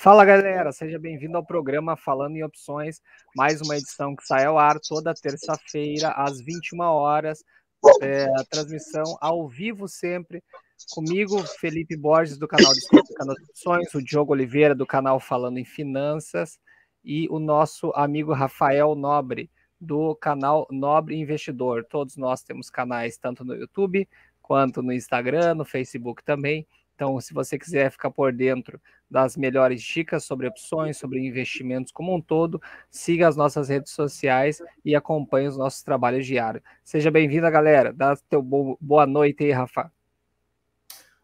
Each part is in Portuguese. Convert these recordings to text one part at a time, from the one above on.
Fala galera, seja bem-vindo ao programa Falando em Opções, mais uma edição que sai ao ar toda terça-feira às 21 horas, é, a transmissão ao vivo sempre, comigo, Felipe Borges do canal Descomplicando Opções, o Diogo Oliveira do canal Falando em Finanças e o nosso amigo Rafael Nobre do canal Nobre Investidor. Todos nós temos canais tanto no YouTube quanto no Instagram, no Facebook também. Então, se você quiser ficar por dentro das melhores dicas sobre opções, sobre investimentos como um todo, siga as nossas redes sociais e acompanhe os nossos trabalhos diários. Seja bem-vinda, galera. Dá teu boa noite aí, Rafa.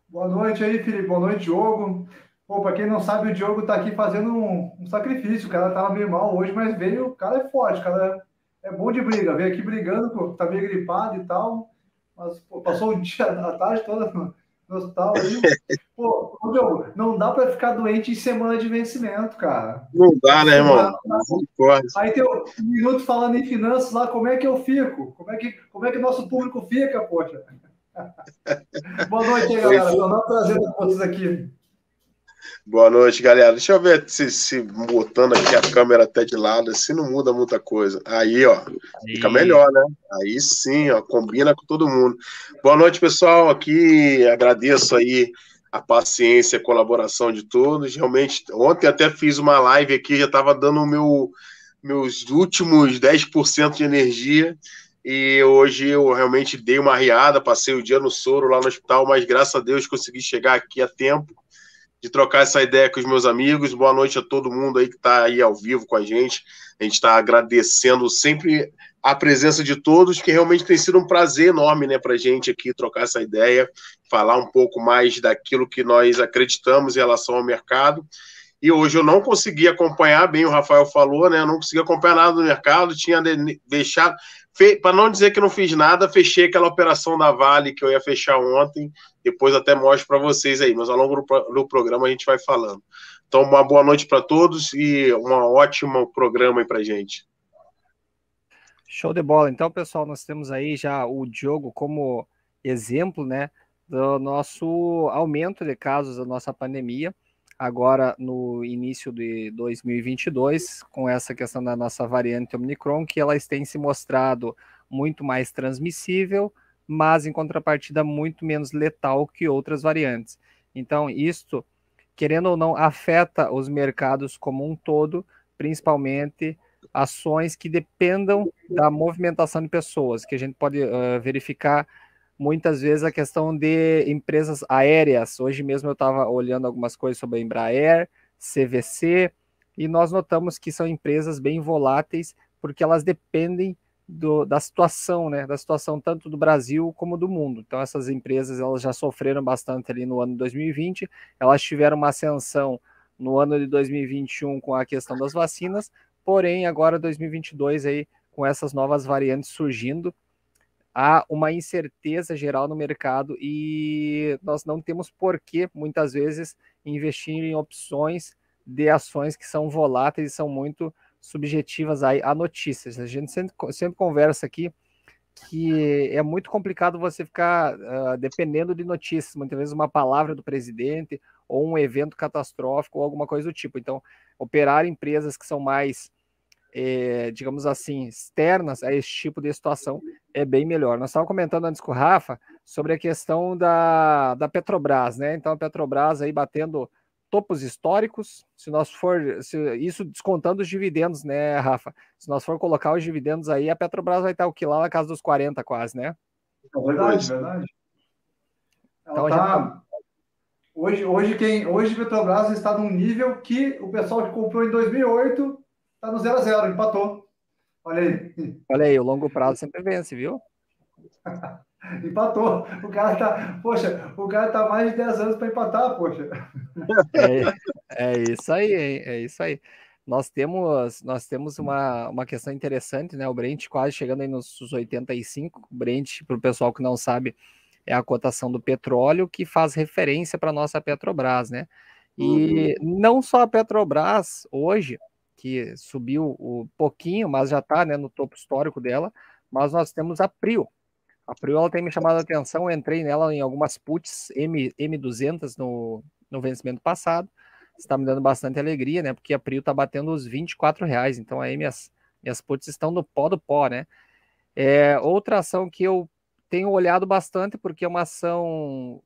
Boa noite aí, Felipe. Boa noite, Diogo. Pô, para quem não sabe, o Diogo está aqui fazendo um, um, sacrifício. O cara estava meio mal hoje, mas veio. O cara é forte, o cara é, bom de briga. Veio aqui brigando, pô, tá meio gripado e tal. Mas pô, passou o dia, a tarde toda no hospital aí. Pô, meu, não dá para ficar doente em semana de vencimento, cara. Não dá, né, irmão? Não aí tem um minuto falando em finanças lá, como é que eu fico? Como é que, como é que nosso público fica, poxa? Boa noite galera. Estou é. prazer com vocês aqui. Boa noite, galera. Deixa eu ver se, se botando aqui a câmera até de lado, se não muda muita coisa. Aí, ó, fica melhor, né? Aí sim, ó, combina com todo mundo. Boa noite, pessoal. Aqui agradeço aí a paciência, a colaboração de todos. Realmente, ontem até fiz uma live aqui, já estava dando o meu, meus últimos 10% de energia. E hoje eu realmente dei uma riada, passei o dia no soro lá no hospital, mas graças a Deus consegui chegar aqui a tempo de trocar essa ideia com os meus amigos. Boa noite a todo mundo aí que está aí ao vivo com a gente. A gente está agradecendo sempre a presença de todos, que realmente tem sido um prazer enorme né, para a gente aqui trocar essa ideia, falar um pouco mais daquilo que nós acreditamos em relação ao mercado. E hoje eu não consegui acompanhar, bem o Rafael falou, né? Eu não consegui acompanhar nada do mercado, tinha deixado, para não dizer que não fiz nada, fechei aquela operação da Vale que eu ia fechar ontem. Depois até mostro para vocês aí, mas ao longo do, programa a gente vai falando. Então, uma boa noite para todos e um ótimo programa aí para gente. Show de bola. Então, pessoal, nós temos aí já o Diogo como exemplo, né, do nosso aumento de casos da nossa pandemia agora no início de 2022, com essa questão da nossa variante Omicron, que elas têm se mostrado muito mais transmissível, mas em contrapartida muito menos letal que outras variantes. Então, isto, querendo ou não, afeta os mercados como um todo, principalmente ações que dependam da movimentação de pessoas, que a gente pode uh, verificar muitas vezes a questão de empresas aéreas. Hoje mesmo eu estava olhando algumas coisas sobre a Embraer, CVC, e nós notamos que são empresas bem voláteis, porque elas dependem do, da situação, né, da situação tanto do Brasil como do mundo. Então essas empresas elas já sofreram bastante ali no ano de 2020, elas tiveram uma ascensão no ano de 2021 com a questão das vacinas, porém agora 2022 aí com essas novas variantes surgindo, há uma incerteza geral no mercado e nós não temos por que, muitas vezes, investir em opções de ações que são voláteis e são muito subjetivas a, notícias. A gente sempre, sempre conversa aqui que é muito complicado você ficar uh, dependendo de notícias, muitas vezes uma palavra do presidente ou um evento catastrófico ou alguma coisa do tipo. Então, operar empresas que são mais é, digamos assim, externas a esse tipo de situação é bem melhor. Nós estávamos comentando antes com o Rafa sobre a questão da, da Petrobras, né? Então a Petrobras aí batendo topos históricos, se nós for, se, isso descontando os dividendos, né, Rafa? Se nós for colocar os dividendos aí, a Petrobras vai estar o que lá na casa dos 40 quase, né? É verdade, verdade. Então, tá... Hoje, hoje, quem, hoje Petrobras está num nível que o pessoal que comprou em 2008 Tá no 0 a 0 empatou. Olha aí. Olha aí, o longo prazo sempre vence, viu? empatou. O cara tá, poxa, o cara tá mais de 10 anos para empatar, poxa. É, é isso aí, hein? é isso aí. Nós temos, nós temos uma, uma questão interessante, né? O Brent quase chegando aí nos 85. O Brent, para o pessoal que não sabe, é a cotação do petróleo que faz referência para a nossa Petrobras, né? E uhum. não só a Petrobras hoje, que subiu um pouquinho, mas já está né, no topo histórico dela. Mas nós temos a Prio. A Prio ela tem me chamado a atenção, eu entrei nela em algumas puts M, M200 no, no vencimento passado. está me dando bastante alegria, né? Porque a Prio está batendo os 24 reais. Então aí minhas, minhas puts estão no pó do pó, né? É, outra ação que eu tenho olhado bastante, porque é uma ação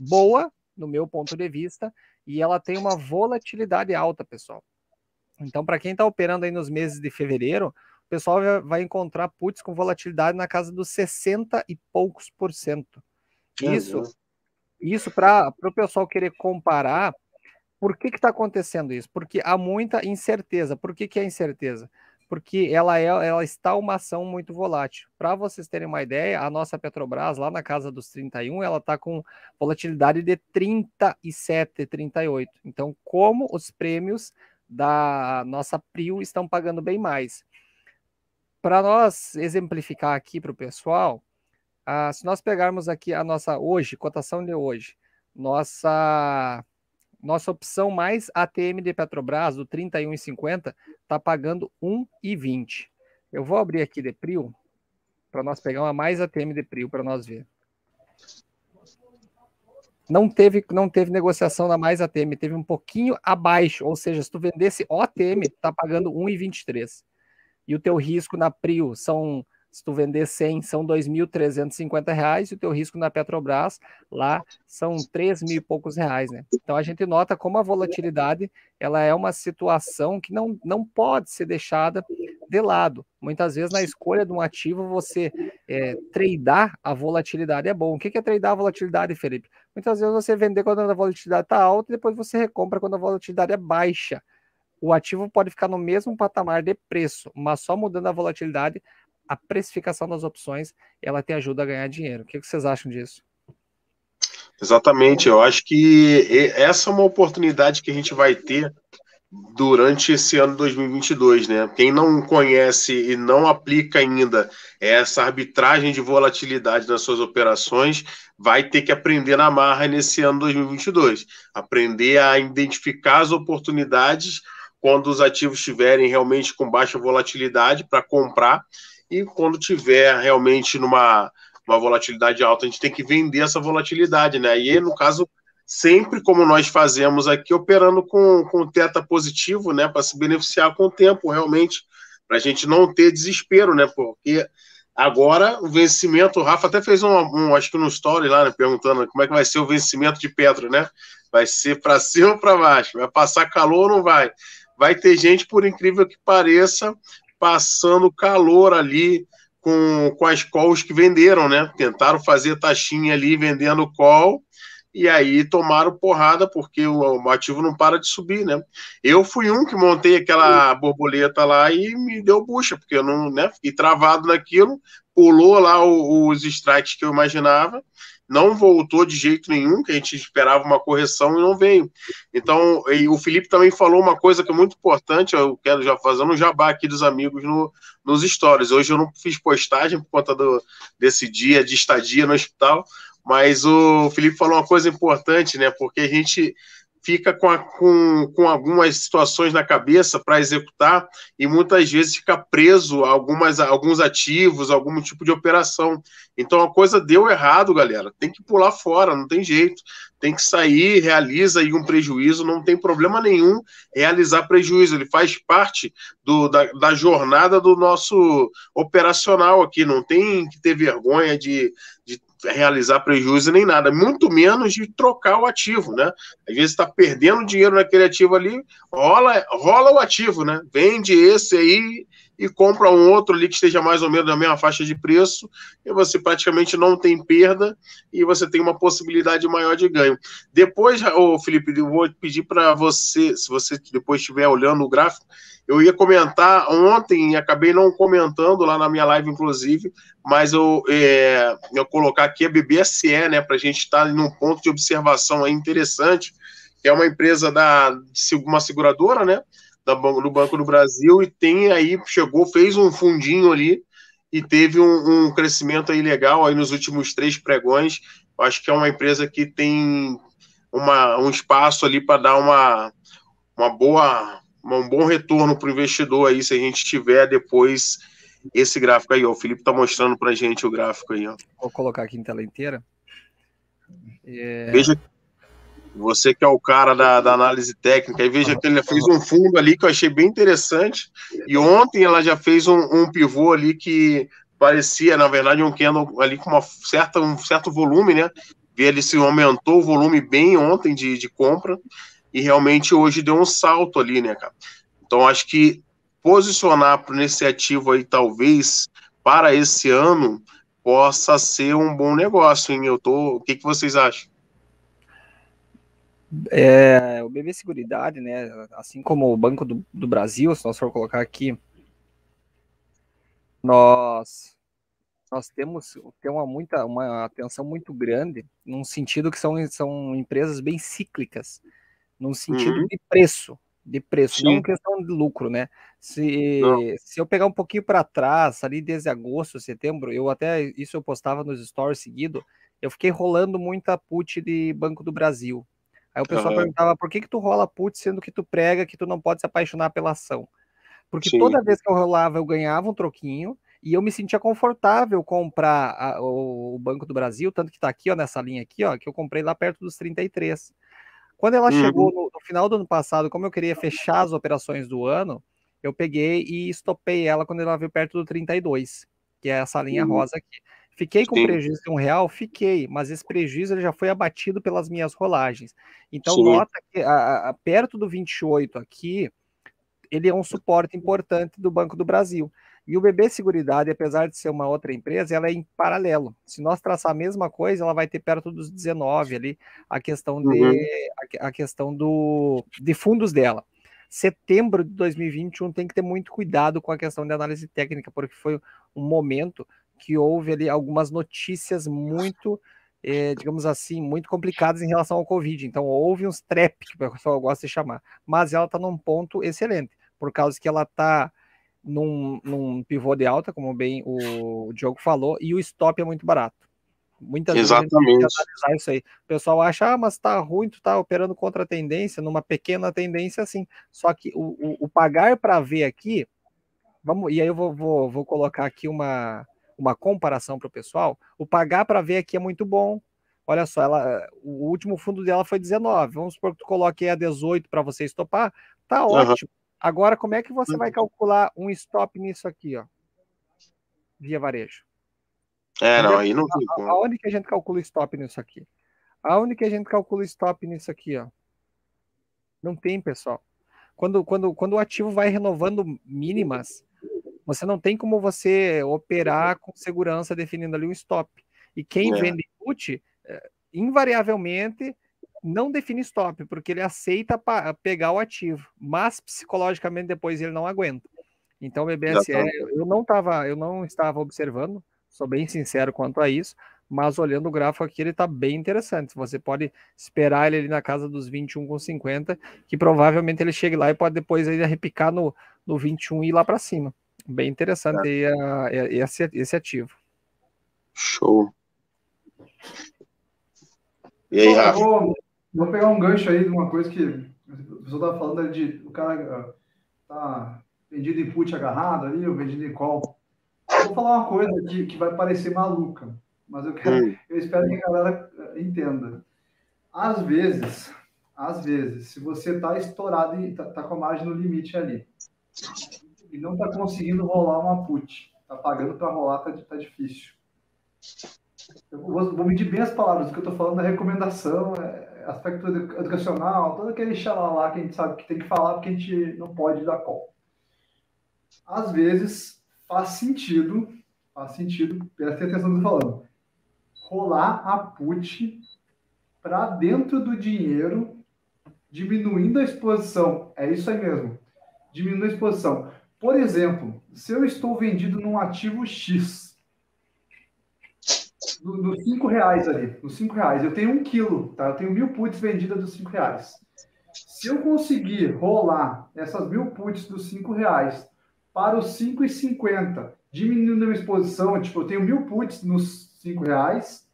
boa, no meu ponto de vista, e ela tem uma volatilidade alta, pessoal. Então, para quem está operando aí nos meses de fevereiro, o pessoal vai encontrar puts com volatilidade na casa dos 60 e poucos por cento. Isso, isso para o pessoal querer comparar, por que está acontecendo isso? Porque há muita incerteza. Por que, que é incerteza? Porque ela, é, ela está uma ação muito volátil. Para vocês terem uma ideia, a nossa Petrobras, lá na casa dos 31, ela está com volatilidade de 37, 38. Então, como os prêmios da nossa Prio estão pagando bem mais. Para nós exemplificar aqui para o pessoal, ah, se nós pegarmos aqui a nossa hoje, cotação de hoje, nossa nossa opção mais ATM de Petrobras, do 31,50, está pagando 1,20. Eu vou abrir aqui de Prio, para nós pegar uma mais ATM de Prio para nós ver. Não teve, não teve negociação na mais ATM, teve um pouquinho abaixo, ou seja, se tu vendesse OTM, tá pagando 1,23. E o teu risco na Prio são se tu vender 100, são R$ 2.350 e o teu risco na Petrobras lá são 3 mil e poucos reais, né? Então a gente nota como a volatilidade ela é uma situação que não, não pode ser deixada de lado. Muitas vezes na escolha de um ativo você é, tradear a volatilidade é bom. O que é tradear a volatilidade, Felipe? Muitas vezes você vender quando a volatilidade está alta e depois você recompra quando a volatilidade é baixa. O ativo pode ficar no mesmo patamar de preço, mas só mudando a volatilidade, a precificação das opções ela te ajuda a ganhar dinheiro. O que vocês acham disso? Exatamente, eu acho que essa é uma oportunidade que a gente vai ter durante esse ano 2022, né? Quem não conhece e não aplica ainda essa arbitragem de volatilidade nas suas operações, vai ter que aprender na marra nesse ano 2022, aprender a identificar as oportunidades quando os ativos estiverem realmente com baixa volatilidade para comprar e quando tiver realmente numa uma volatilidade alta, a gente tem que vender essa volatilidade, né? E no caso, sempre como nós fazemos aqui, operando com, com teta positivo, né? Para se beneficiar com o tempo, realmente, para a gente não ter desespero, né? Porque agora o vencimento, o Rafa até fez um, um acho que no story lá, né? Perguntando como é que vai ser o vencimento de Petro, né? Vai ser para cima ou para baixo? Vai passar calor ou não vai? Vai ter gente, por incrível que pareça, passando calor ali com, com as calls que venderam, né? Tentaram fazer taxinha ali vendendo call e aí tomaram porrada porque o, o ativo não para de subir, né? Eu fui um que montei aquela borboleta lá e me deu bucha, porque eu não, né? Fiquei travado naquilo, pulou lá os strikes que eu imaginava não voltou de jeito nenhum, que a gente esperava uma correção e não veio. Então, o Felipe também falou uma coisa que é muito importante, eu quero já fazer um jabá aqui dos amigos no, nos stories. Hoje eu não fiz postagem por conta do, desse dia de estadia no hospital, mas o Felipe falou uma coisa importante, né? Porque a gente fica com, a, com, com algumas situações na cabeça para executar e muitas vezes fica preso a, algumas, alguns ativos, algum tipo de operação. Então a coisa deu errado, galera. Tem que pular fora, não tem jeito. Tem que sair, realiza aí um prejuízo, não tem problema nenhum realizar prejuízo. Ele faz parte do, da, da jornada do nosso operacional aqui. Não tem que ter vergonha de, de realizar prejuízo nem nada, muito menos de trocar o ativo, né? Às vezes está perdendo dinheiro naquele ativo ali, rola, rola o ativo, né? Vende esse aí e compra um outro ali que esteja mais ou menos na mesma faixa de preço, e você praticamente não tem perda e você tem uma possibilidade maior de ganho. Depois, ô Felipe, eu vou pedir para você, se você depois estiver olhando o gráfico, eu ia comentar ontem, acabei não comentando lá na minha live, inclusive, mas eu, é, colocar aqui a BBSE, né, para a gente estar tá num ponto de observação aí interessante, que é uma empresa da uma seguradora, né, da, do Banco do Brasil, e tem aí, chegou, fez um fundinho ali, e teve um, um crescimento aí legal aí nos últimos três pregões. Acho que é uma empresa que tem uma, um espaço ali para dar uma, uma boa um bom retorno para o investidor aí, se a gente tiver depois esse gráfico aí, ó. O Felipe está mostrando para a gente o gráfico aí, ó. Vou colocar aqui em tela inteira. É... Veja, Você que é o cara da, da análise técnica, e veja que ele fez um fundo ali que eu achei bem interessante. E ontem ela já fez um, um pivô ali que parecia, na verdade, um candle ali com uma certa, um certo volume, né? Ele se aumentou o volume bem ontem de, de compra e realmente hoje deu um salto ali, né, cara? Então acho que posicionar nesse ativo aí, talvez, para esse ano, possa ser um bom negócio, hein? Eu tô. O que, que vocês acham? É, o BB Seguridade, né? Assim como o Banco do, do Brasil, se nós for colocar aqui, nós nós temos tem uma muita uma atenção muito grande num sentido que são, são empresas bem cíclicas num sentido uhum. de preço de preço Sim. não questão de lucro né se, se eu pegar um pouquinho para trás ali desde agosto setembro eu até isso eu postava nos stories seguido eu fiquei rolando muita put de Banco do Brasil aí o pessoal uhum. perguntava por que que tu rola put sendo que tu prega que tu não pode se apaixonar pela ação porque Sim. toda vez que eu rolava eu ganhava um troquinho e eu me sentia confortável comprar a, o, Banco do Brasil, tanto que está aqui, ó, nessa linha aqui, ó, que eu comprei lá perto dos 33. Quando ela uhum. chegou no, no, final do ano passado, como eu queria fechar as operações do ano, eu peguei e estopei ela quando ela veio perto do 32, que é essa linha uhum. rosa aqui. Fiquei com Sim. prejuízo de um real? Fiquei, mas esse prejuízo ele já foi abatido pelas minhas rolagens. Então, Sim. nota que a, a, perto do 28 aqui, ele é um suporte importante do Banco do Brasil. E o BB Seguridade, apesar de ser uma outra empresa, ela é em paralelo. Se nós traçar a mesma coisa, ela vai ter perto dos 19 ali a questão de uhum. a, a, questão do de fundos dela. Setembro de 2021 tem que ter muito cuidado com a questão de análise técnica, porque foi um momento que houve ali algumas notícias muito eh, digamos assim, muito complicadas em relação ao Covid. Então, houve uns trap, que o pessoal gosta de chamar. Mas ela está num ponto excelente, por causa que ela está num, num pivô de alta, como bem o, Diogo falou, e o stop é muito barato. Muitas Exatamente. vezes analisar isso aí. O pessoal acha, ah, mas tá ruim, tu tá operando contra a tendência, numa pequena tendência assim. Só que o, o, o pagar para ver aqui, vamos, e aí eu vou, vou, vou colocar aqui uma, uma comparação para o pessoal. O pagar para ver aqui é muito bom. Olha só, ela, o último fundo dela foi 19. Vamos supor que tu coloque a 18 para você estopar, tá ótimo. Agora, como é que você vai calcular um stop nisso aqui, ó? Via varejo. É, não, aí não tem como. Aonde que a gente calcula o stop nisso aqui? Aonde que a gente calcula o stop nisso aqui, ó? Não tem, pessoal. Quando, quando, quando o ativo vai renovando mínimas, você não tem como você operar com segurança definindo ali um stop. E quem é. vende put, eh, invariavelmente, não define stop, porque ele aceita pegar o ativo, mas psicologicamente depois ele não aguenta. Então o BBSE, eu não tava, eu não estava observando, sou bem sincero quanto a isso, mas olhando o gráfico aqui, ele está bem interessante. Você pode esperar ele ali na casa dos 21,50, que provavelmente ele chegue lá e pode depois ainda repicar no, no 21 e ir lá para cima. Bem interessante é. a, a, esse, esse ativo. Show. E aí, Rafa? Vou pegar um gancho aí de uma coisa que o pessoal estava falando de o cara ah, tá vendido em put agarrado ali, ou vendido em call. vou falar uma coisa que, que vai parecer maluca, mas eu quero, hum. eu espero que a galera ah, entenda. Às vezes, às vezes, se você está estourado e está tá com a margem no limite ali, e não está conseguindo rolar uma put, está pagando para rolar, tá, tá difícil. Eu vou, vou medir bem as palavras, o que eu estou falando é recomendação, é, aspecto educacional, todo aquele xalá que a gente sabe que tem que falar porque a gente não pode dar call. Às vezes faz sentido, faz sentido, presta atenção no que eu tô falando, rolar a put para dentro do dinheiro, diminuindo a exposição. É isso aí mesmo, diminuindo a exposição. Por exemplo, se eu estou vendido num ativo X, nos cinco reais ali, nos cinco reais. Eu tenho um quilo, tá? Eu tenho mil puts vendidas dos cinco reais. Se eu conseguir rolar essas mil puts dos cinco reais para os cinco e cinquenta, diminuindo a minha exposição, tipo, eu tenho mil puts nos cinco reais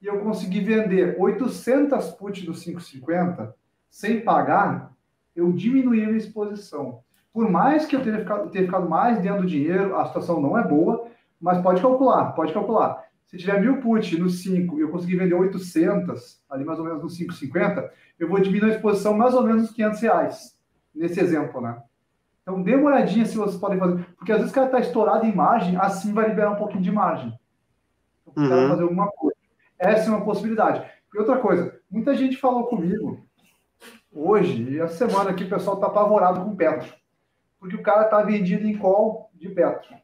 e eu conseguir vender 800 puts dos 5,50 sem pagar, eu diminuí a minha exposição. Por mais que eu tenha ficado, tenha ficado mais dentro do dinheiro, a situação não é boa, mas pode calcular, pode calcular Se tiver mil put no 5 e eu conseguir vender 800, ali mais ou menos no 5,50, eu vou diminuir a exposição mais ou menos 500 reais, nesse exemplo, né? Então, dê uma olhadinha se vocês podem fazer. Porque às vezes o cara está estourado em margem, assim vai liberar um pouquinho de margem. Então, uhum. fazer alguma coisa. Essa é uma possibilidade. E outra coisa, muita gente falou comigo hoje, e essa semana aqui o pessoal está apavorado com Petro. Porque o cara está vendido em call de Petro.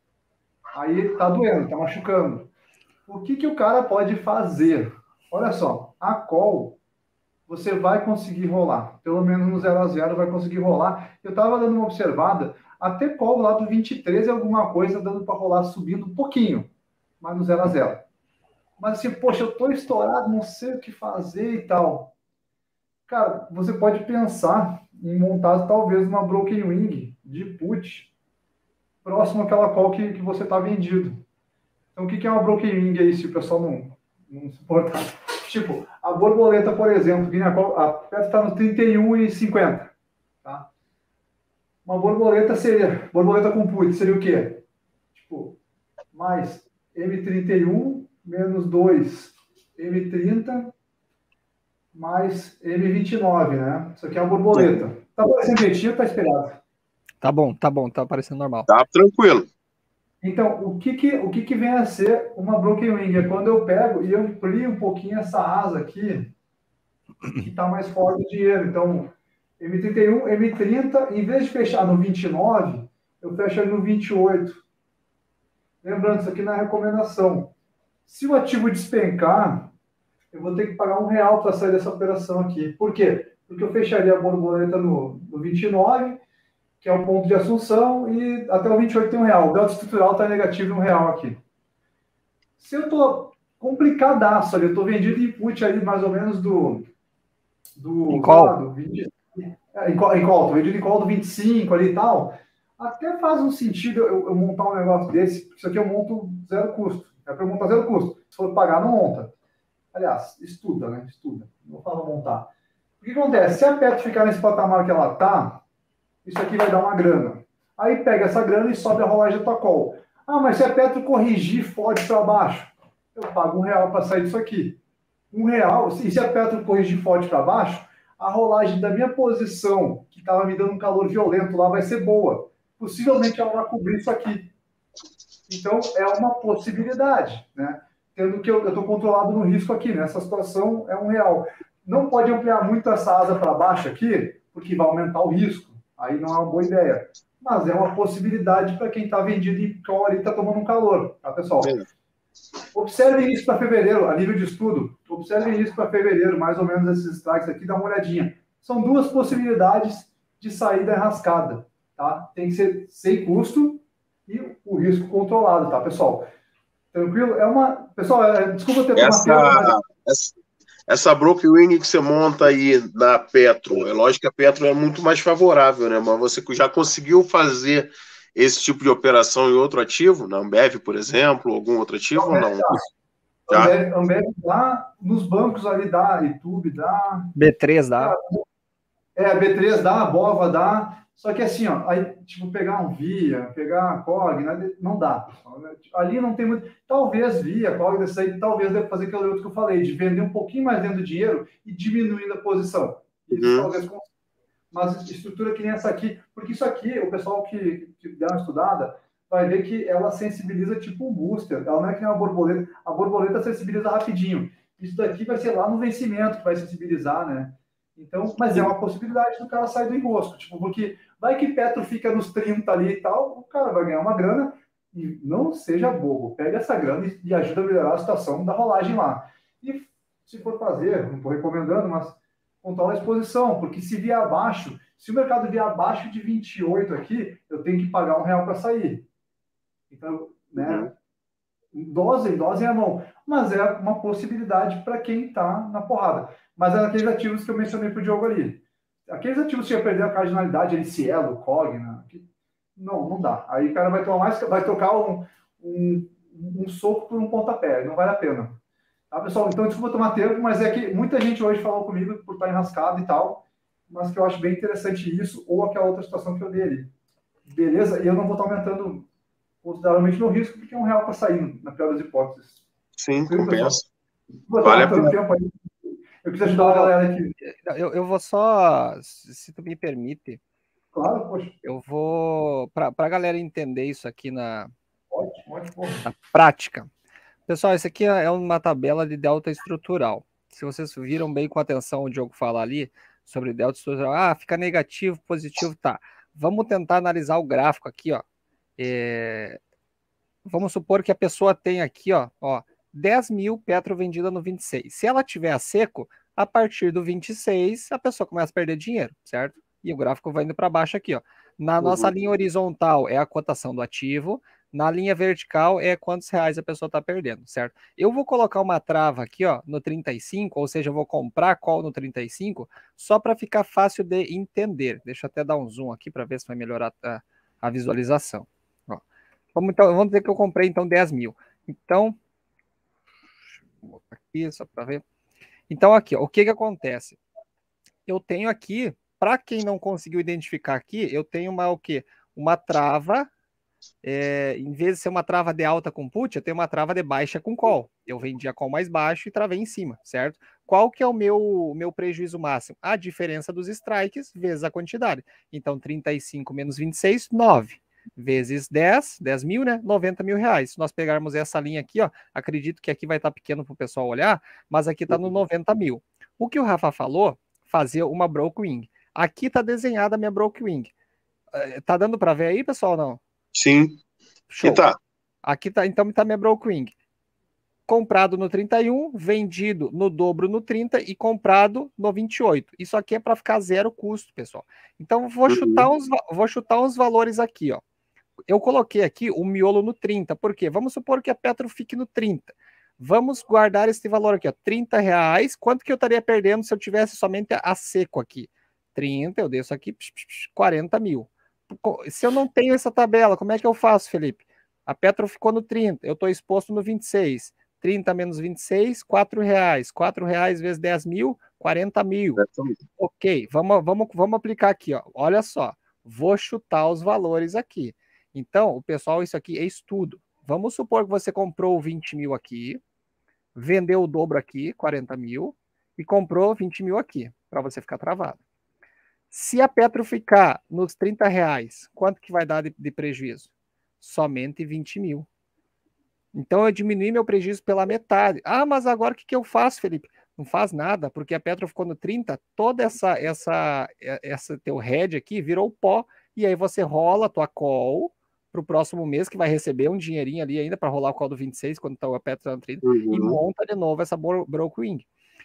Aí está doendo, está machucando. O que, que o cara pode fazer? Olha só, a call você vai conseguir rolar. Pelo menos no 0 a 0 vai conseguir rolar. Eu estava dando uma observada, até call lá do 23 é alguma coisa dando para rolar subindo um pouquinho, mas no 0 a 0 Mas assim, poxa, eu estou estourado, não sei o que fazer e tal. Cara, você pode pensar em montar talvez uma broken wing de put próximo àquela call que, que você está vendido. Então, o que, que é uma broken wing aí, se o pessoal não, não se importar? Tipo, a borboleta, por exemplo, a peça está no 31,50. Tá? Uma borboleta seria, borboleta com put, seria o quê? Tipo, mais M31 menos 2 M30 mais M29, né? Isso aqui é a borboleta. Tá aparecendo retinho tá esperado? Tá bom, tá bom, tá aparecendo normal. Tá tranquilo. Então, o que que, o que que vem a ser uma broken wing? É quando eu pego e amplio um pouquinho essa asa aqui, que está mais forte o dinheiro. Então, M31, M30, em vez de fechar no 29, eu fecho ali no 28. Lembrando, isso aqui na recomendação. Se o ativo despencar, eu vou ter que pagar um real para sair dessa operação aqui. Por quê? Porque eu fecharia a borboleta no, no 29 que é o ponto de assunção, e até o 28 tem um real. O delta estrutural está negativo um real aqui. Se eu estou complicadaço ali, eu estou vendido em put ali mais ou menos do. do em qual? Do 20, é, em, qual? Em qual? Estou vendido em qual do 25 ali e tal. Até faz um sentido eu, eu, montar um negócio desse, porque isso aqui eu monto zero custo. É para eu montar zero custo. Se for pagar, não monta. Aliás, estuda, né? Estuda. Não fala montar. O que acontece? Se a Petro ficar nesse patamar que ela está, isso aqui vai dar uma grana. Aí pega essa grana e sobe a rolagem da call. Ah, mas se a Petro corrigir fode para baixo, eu pago um real para sair disso aqui. Um real, e se a Petro corrigir forte para baixo, a rolagem da minha posição, que estava me dando um calor violento lá, vai ser boa. Possivelmente ela vai cobrir isso aqui. Então, é uma possibilidade, né? Tendo que eu estou controlado no risco aqui, nessa situação é um real. Não pode ampliar muito essa asa para baixo aqui, porque vai aumentar o risco. Aí não é uma boa ideia. Mas é uma possibilidade para quem está vendido e call ali está tomando um calor, tá, pessoal? Sim. Observem isso para fevereiro, a nível de estudo. Observem isso para fevereiro, mais ou menos esses strikes aqui, dá uma olhadinha. São duas possibilidades de saída enrascada, tá? Tem que ser sem custo e o risco controlado, tá, pessoal? Tranquilo? É uma. Pessoal, é... desculpa ter essa, mas... Essa broken wing que você monta aí na Petro, é lógico que a Petro é muito mais favorável, né? Mas você já conseguiu fazer esse tipo de operação em outro ativo, na Ambev, por exemplo, algum outro ativo ou não? Já. Ambev, Ambev dá, nos bancos ali dá, YouTube dá. B3 dá. É, B3 dá, Bova dá. Só que assim, ó, aí, tipo, pegar um Via, pegar a COG, né, não dá. Pessoal, né? Ali não tem muito. Talvez Via, COG, desse aí, talvez deve fazer aquele outro que eu falei, de vender um pouquinho mais dentro do dinheiro e diminuindo a posição. Isso uhum. talvez mas estrutura que nem essa aqui, porque isso aqui, o pessoal que, que der uma estudada, vai ver que ela sensibiliza tipo um booster. Ela não é que nem uma borboleta. A borboleta sensibiliza rapidinho. Isso daqui vai ser lá no vencimento que vai sensibilizar, né? Então, mas é uma possibilidade do cara sair do enrosco, tipo, porque vai que Petro fica nos 30 ali e tal, o cara vai ganhar uma grana e não seja bobo, pega essa grana e, e ajuda a melhorar a situação da rolagem lá. E se for fazer, não estou recomendando, mas controla a exposição, porque se vier abaixo, se o mercado vier abaixo de 28 aqui, eu tenho que pagar um real para sair. Então, né? Uhum. Dose dose é a mão. Mas é uma possibilidade para quem está na porrada mas é aqueles ativos que eu mencionei para o Diogo ali. Aqueles ativos que ia perder a cardinalidade, Cielo, Cogna, que... não, não dá. Aí o cara vai tomar mais, vai trocar um, um, um soco por um pontapé, não vale a pena. Tá, pessoal? Então, desculpa tomar tempo, mas é que muita gente hoje falou comigo por estar enrascado e tal, mas que eu acho bem interessante isso, ou aquela outra situação que eu dei ali. Beleza? E eu não vou estar aumentando consideravelmente meu risco, porque é um real para sair, na pior das hipóteses. Sim, compensa. Vale a pena. Eu quis ajudar a galera aqui. Eu, eu vou só, se tu me permite. Claro, poxa. Eu vou, para a galera entender isso aqui na, ótimo, ótimo. na prática. Pessoal, isso aqui é uma tabela de delta estrutural. Se vocês viram bem com atenção o Diogo falar ali sobre delta estrutural, ah, fica negativo, positivo, tá. Vamos tentar analisar o gráfico aqui, ó. É... Vamos supor que a pessoa tem aqui, ó, ó, 10 mil petro vendida no 26. Se ela tiver a seco, a partir do 26, a pessoa começa a perder dinheiro, certo? E o gráfico vai indo para baixo aqui, ó. Na uhum. nossa linha horizontal é a cotação do ativo, na linha vertical é quantos reais a pessoa está perdendo, certo? Eu vou colocar uma trava aqui, ó, no 35, ou seja, eu vou comprar call no 35, só para ficar fácil de entender. Deixa eu até dar um zoom aqui para ver se vai melhorar a, a visualização. Ó. Vamos, então, vamos dizer que eu comprei então 10 mil. Então, aqui só para ver. Então, aqui, ó, o que que acontece? Eu tenho aqui, para quem não conseguiu identificar aqui, eu tenho uma o quê? Uma trava, é, em vez de ser uma trava de alta com put, eu tenho uma trava de baixa com call. Eu vendi a call mais baixo e travei em cima, certo? Qual que é o meu, meu prejuízo máximo? A diferença dos strikes vezes a quantidade. Então, 35 menos 26, 9 vezes 10, 10 mil, né? 90 mil reais. Se nós pegarmos essa linha aqui, ó, acredito que aqui vai estar tá pequeno para o pessoal olhar, mas aqui está no 90 uhum. mil. O que o Rafa falou, fazer uma broke wing. Aqui está desenhada a minha broke wing. Eh, tá dando para ver aí, pessoal, não? Sim. Show. Aqui tá. Aqui tá, então está minha broke wing. Comprado no 31, vendido no dobro no 30 e comprado no 28. Isso aqui é para ficar zero custo, pessoal. Então vou uhum. chutar uns vou chutar uns valores aqui, ó eu coloquei aqui o miolo no 30, por quê? Vamos supor que a Petro fique no 30. Vamos guardar esse valor aqui, ó, 30 reais. Quanto que eu estaria perdendo se eu tivesse somente a seco aqui? 30, eu desço aqui, 40 mil. Se eu não tenho essa tabela, como é que eu faço, Felipe? A Petro ficou no 30, eu estou exposto no 26. 30 menos 26, 4 reais. 4 reais vezes 10 mil, 40 mil. Ok, vamos, vamos, vamos aplicar aqui, ó. Olha só, vou chutar os valores aqui. Então, o pessoal, isso aqui é estudo. Vamos supor que você comprou 20 mil aqui, vendeu o dobro aqui, 40 mil, e comprou 20 mil aqui, para você ficar travado. Se a Petro ficar nos 30 reais, quanto que vai dar de, de prejuízo? Somente 20 mil. Então eu diminui meu prejuízo pela metade. Ah, mas agora o que, que eu faço, Felipe? Não faz nada, porque a Petro ficou no 30, toda essa essa essa teu head aqui virou pó e aí você rola a tua call para o próximo mês, que vai receber um dinheirinho ali ainda para rolar o call do 26, quando está o Petro no 30, uhum. e monta de novo essa broke wing.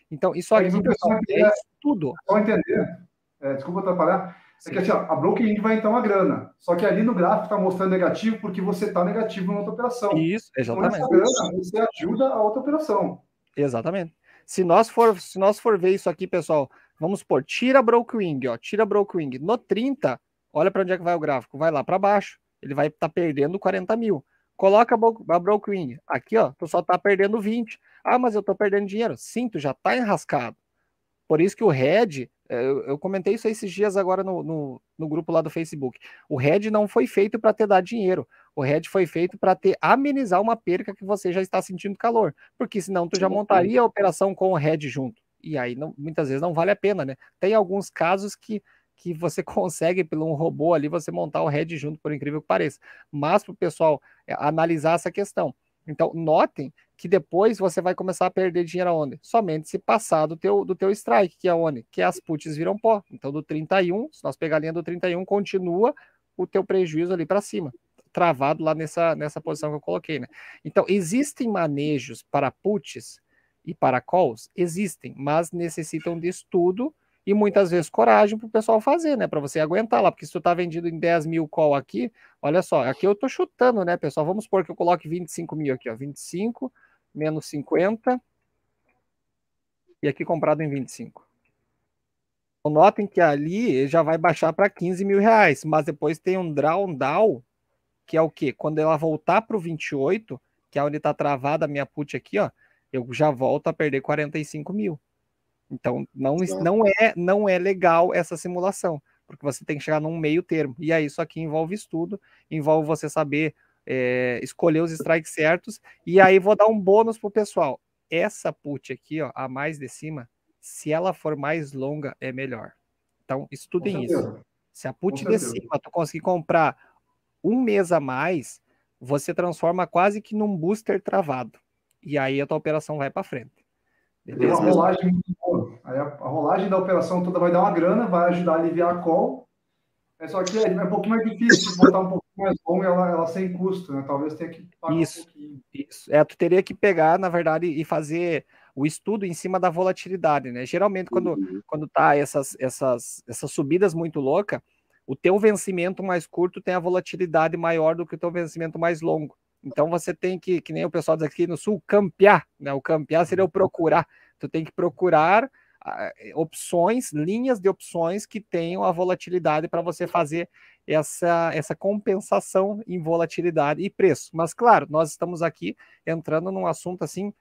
Então, isso aqui, pessoal, é tudo. Só entender, é, desculpa atrapalhar, Sim. é que assim, ó, a broke wing vai então a grana, só que ali no gráfico está mostrando negativo porque você está negativo na outra operação. Isso, exatamente. Então, essa grana, você ajuda a outra operação. Exatamente. Se nós for, se nós for ver isso aqui, pessoal, vamos por tira a broke wing, ó, tira a broke wing. No 30, olha para onde é que vai o gráfico, vai lá para baixo ele vai estar tá perdendo 40 mil. Coloca a Brokewing. Aqui, ó, tu só tá perdendo 20. Ah, mas eu tô perdendo dinheiro. Sim, tu já tá enrascado. Por isso que o Red, é, eu, eu comentei isso esses dias agora no, no, no, grupo lá do Facebook. O Red não foi feito para te dar dinheiro. O Red foi feito para te amenizar uma perca que você já está sentindo calor. Porque senão tu já montaria a operação com o Red junto. E aí não, muitas vezes não vale a pena, né? Tem alguns casos que que você consegue, pelo um robô ali, você montar o head junto, por incrível que pareça. Mas para o pessoal é, analisar essa questão. Então, notem que depois você vai começar a perder dinheiro aonde? Somente se passar do teu, do teu strike, que é onde? Que as puts viram pó. Então, do 31, se nós pegar a linha do 31, continua o teu prejuízo ali para cima, travado lá nessa, nessa posição que eu coloquei, né? Então, existem manejos para puts e para calls? Existem, mas necessitam de estudo e muitas vezes coragem para o pessoal fazer, né? Para você aguentar lá, porque se tu tá vendido em 10 mil call aqui, olha só, aqui eu tô chutando, né, pessoal? Vamos supor que eu coloque 25 mil aqui, ó, 25 menos 50 e aqui comprado em 25. Então, notem que ali já vai baixar para 15 mil reais, mas depois tem um drawdown, que é o quê? Quando ela voltar para o 28, que é onde está travada a minha put aqui, ó, eu já volto a perder 45 mil. Então, não, não, é, não é legal essa simulação, porque você tem que chegar num meio termo. E aí, isso aqui envolve estudo, envolve você saber é, escolher os strikes certos, e aí vou dar um bônus pro pessoal. Essa put aqui, ó, a mais de cima, se ela for mais longa, é melhor. Então, estudem isso. Se a put de cima tu conseguir comprar um mês a mais, você transforma quase que num booster travado. E aí a tua operação vai para frente. Beleza? Uma rolagem muito boa. Aí a, a, rolagem da operação toda vai dar uma grana, vai ajudar a aliviar a call. É só que é, é um pouquinho mais difícil botar um pouquinho mais longo ela, ela sem custo, né? Talvez tenha que pagar isso, um pouquinho. Isso. É, tu teria que pegar, na verdade, e fazer o estudo em cima da volatilidade, né? Geralmente, quando, uhum. quando tá essas, essas, essas subidas muito loucas, o teu vencimento mais curto tem a volatilidade maior do que o teu vencimento mais longo. Então você tem que, que nem o pessoal diz aqui no sul, campear, né? O campear seria o uhum. procurar. Tu tem que procurar uh, opções, linhas de opções que tenham a volatilidade para você fazer essa, essa compensação em volatilidade e preço. Mas claro, nós estamos aqui entrando num assunto assim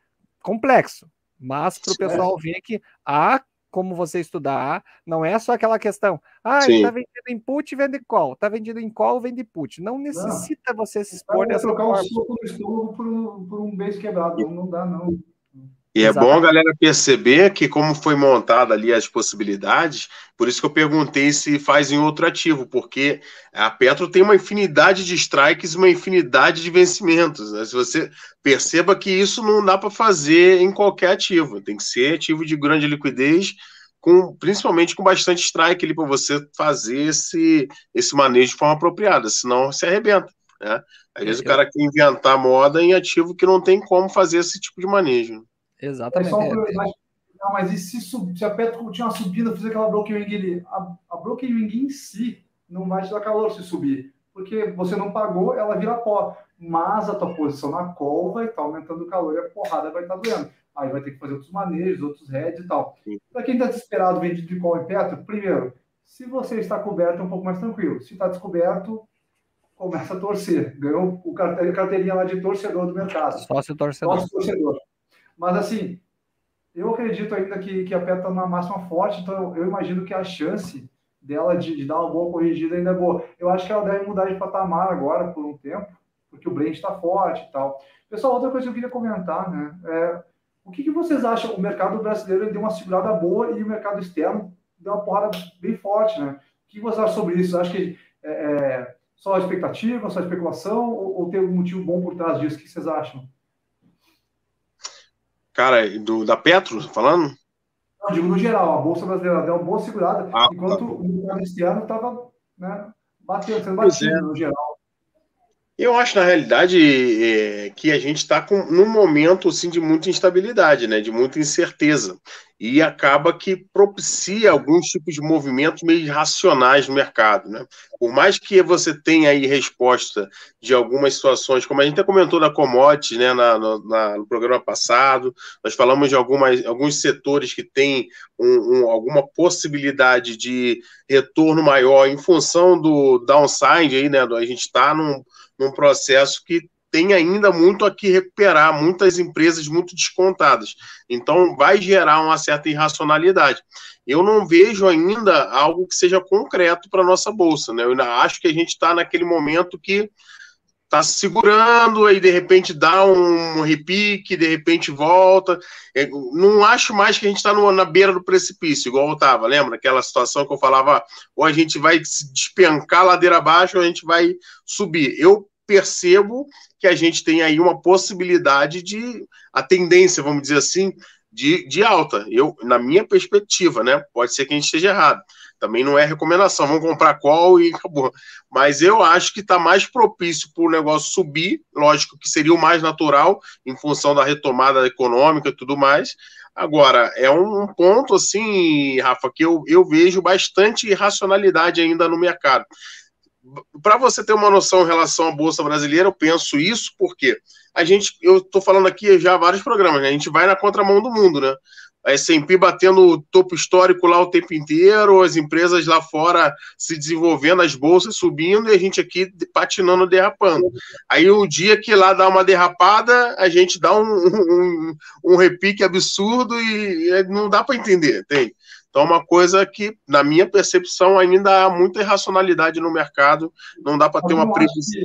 complexo, mas para o pessoal ver que há como você estudar, não é só aquela questão, ah, está vendendo em put, vende call, está vendido em call, vende put. Não necessita não. você se expor dessa trocar forma. um soco no estômago por um, por um beijo quebrado, não, não dá não. E é bom a galera perceber que, como foi montada ali as possibilidades, por isso que eu perguntei se faz em outro ativo, porque a Petro tem uma infinidade de strikes, uma infinidade de vencimentos. Né? Se você perceba que isso não dá para fazer em qualquer ativo, tem que ser ativo de grande liquidez, com, principalmente com bastante strike ali para você fazer esse, esse manejo de forma apropriada, senão se arrebenta. Né? Às vezes é, o cara quer inventar moda em ativo que não tem como fazer esse tipo de manejo. Exatamente. É não, mas e se, sub, se a Petro tinha uma subida, fizer aquela broken wing ali? A, a broken wing em si não vai te dar calor se subir, porque você não pagou, ela vira pó. Mas a tua posição na call vai estar tá aumentando o calor e a porrada vai estar tá doendo. Aí vai ter que fazer outros manejos, outros heads e tal. Para quem está desesperado vendido de call em Petro, primeiro, se você está coberto, é um pouco mais tranquilo. Se está descoberto, começa a torcer. Ganhou o carteirinha lá de torcedor do mercado. Sócio torcedor. Sócio torcedor. Mas, assim, eu acredito ainda que, que a Pet está numa máxima forte, então eu imagino que a chance dela de, de, dar uma boa corrigida ainda é boa. Eu acho que ela deve mudar de patamar agora por um tempo, porque o Brent está forte e tal. Pessoal, outra coisa que eu queria comentar, né? É, o que, que vocês acham? O mercado brasileiro deu uma segurada boa e o mercado externo deu uma porrada bem forte, né? O que vocês acham sobre isso? Acho que é, é só expectativa, só especulação, ou, ou tem algum motivo bom por trás disso? O que vocês acham? Cara, do, da Petro, falando? Não, digo no geral, a Bolsa Brasileira deu uma boa segurada, ah, enquanto tá. o mercado esse ano estava né, batendo, sendo batido é. no geral. Eu acho, na realidade, é, que a gente está num momento assim, de muita instabilidade, né, de muita incerteza. E acaba que propicia alguns tipos de movimentos meio irracionais no mercado. Né? Por mais que você tenha aí resposta de algumas situações, como a gente até comentou da commodities né, na, na, no programa passado, nós falamos de algumas, alguns setores que têm um, um, alguma possibilidade de retorno maior em função do downside, aí, né, a gente está num num processo que tem ainda muito a que recuperar, muitas empresas muito descontadas. Então, vai gerar uma certa irracionalidade. Eu não vejo ainda algo que seja concreto para a nossa bolsa. Né? Eu ainda acho que a gente está naquele momento que está se segurando, aí de repente dá um repique, de repente volta. Eu é, não acho mais que a gente está na beira do precipício, igual eu estava, lembra? Aquela situação que eu falava, ou a gente vai se despencar ladeira abaixo, ou a gente vai subir. Eu percebo que a gente tem aí uma possibilidade de a tendência, vamos dizer assim, de, de alta. Eu, na minha perspectiva, né? Pode ser que a gente esteja errado. Também não é recomendação, vamos comprar qual e acabou. Mas eu acho que está mais propício para o negócio subir, lógico que seria o mais natural, em função da retomada econômica e tudo mais. Agora, é um ponto assim, Rafa, que eu, eu vejo bastante irracionalidade ainda no mercado para você ter uma noção em relação à bolsa brasileira, eu penso isso porque a gente, eu estou falando aqui já vários programas, né? a gente vai na contramão do mundo, né? A S&P batendo o topo histórico lá o tempo inteiro, as empresas lá fora se desenvolvendo, as bolsas subindo e a gente aqui patinando, derrapando. Aí o dia que lá dá uma derrapada, a gente dá um, um, um repique absurdo e não dá para entender, tem. Então, é uma coisa que, na minha percepção, ainda há muita irracionalidade no mercado, não dá para ter uma previsão.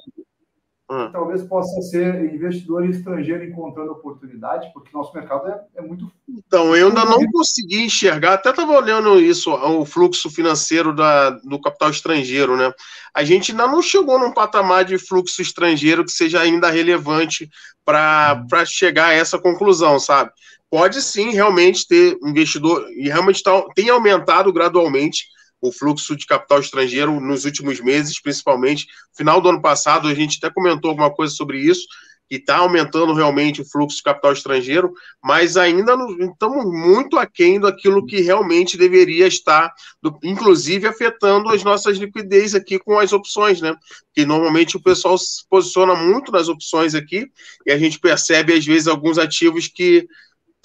Hum. Talvez possa ser investidor estrangeiro encontrando oportunidade, porque nosso mercado é, é muito. Então, eu ainda não consegui enxergar, até estava olhando isso, o fluxo financeiro da, do capital estrangeiro, né? A gente ainda não chegou num patamar de fluxo estrangeiro que seja ainda relevante para chegar a essa conclusão, sabe? Pode sim realmente ter investidor, e realmente tá, tem aumentado gradualmente o fluxo de capital estrangeiro nos últimos meses, principalmente. Final do ano passado, a gente até comentou alguma coisa sobre isso, que está aumentando realmente o fluxo de capital estrangeiro, mas ainda estamos muito aquém daquilo que realmente deveria estar, do, inclusive afetando as nossas liquidez aqui com as opções, né? Que normalmente o pessoal se posiciona muito nas opções aqui e a gente percebe, às vezes, alguns ativos que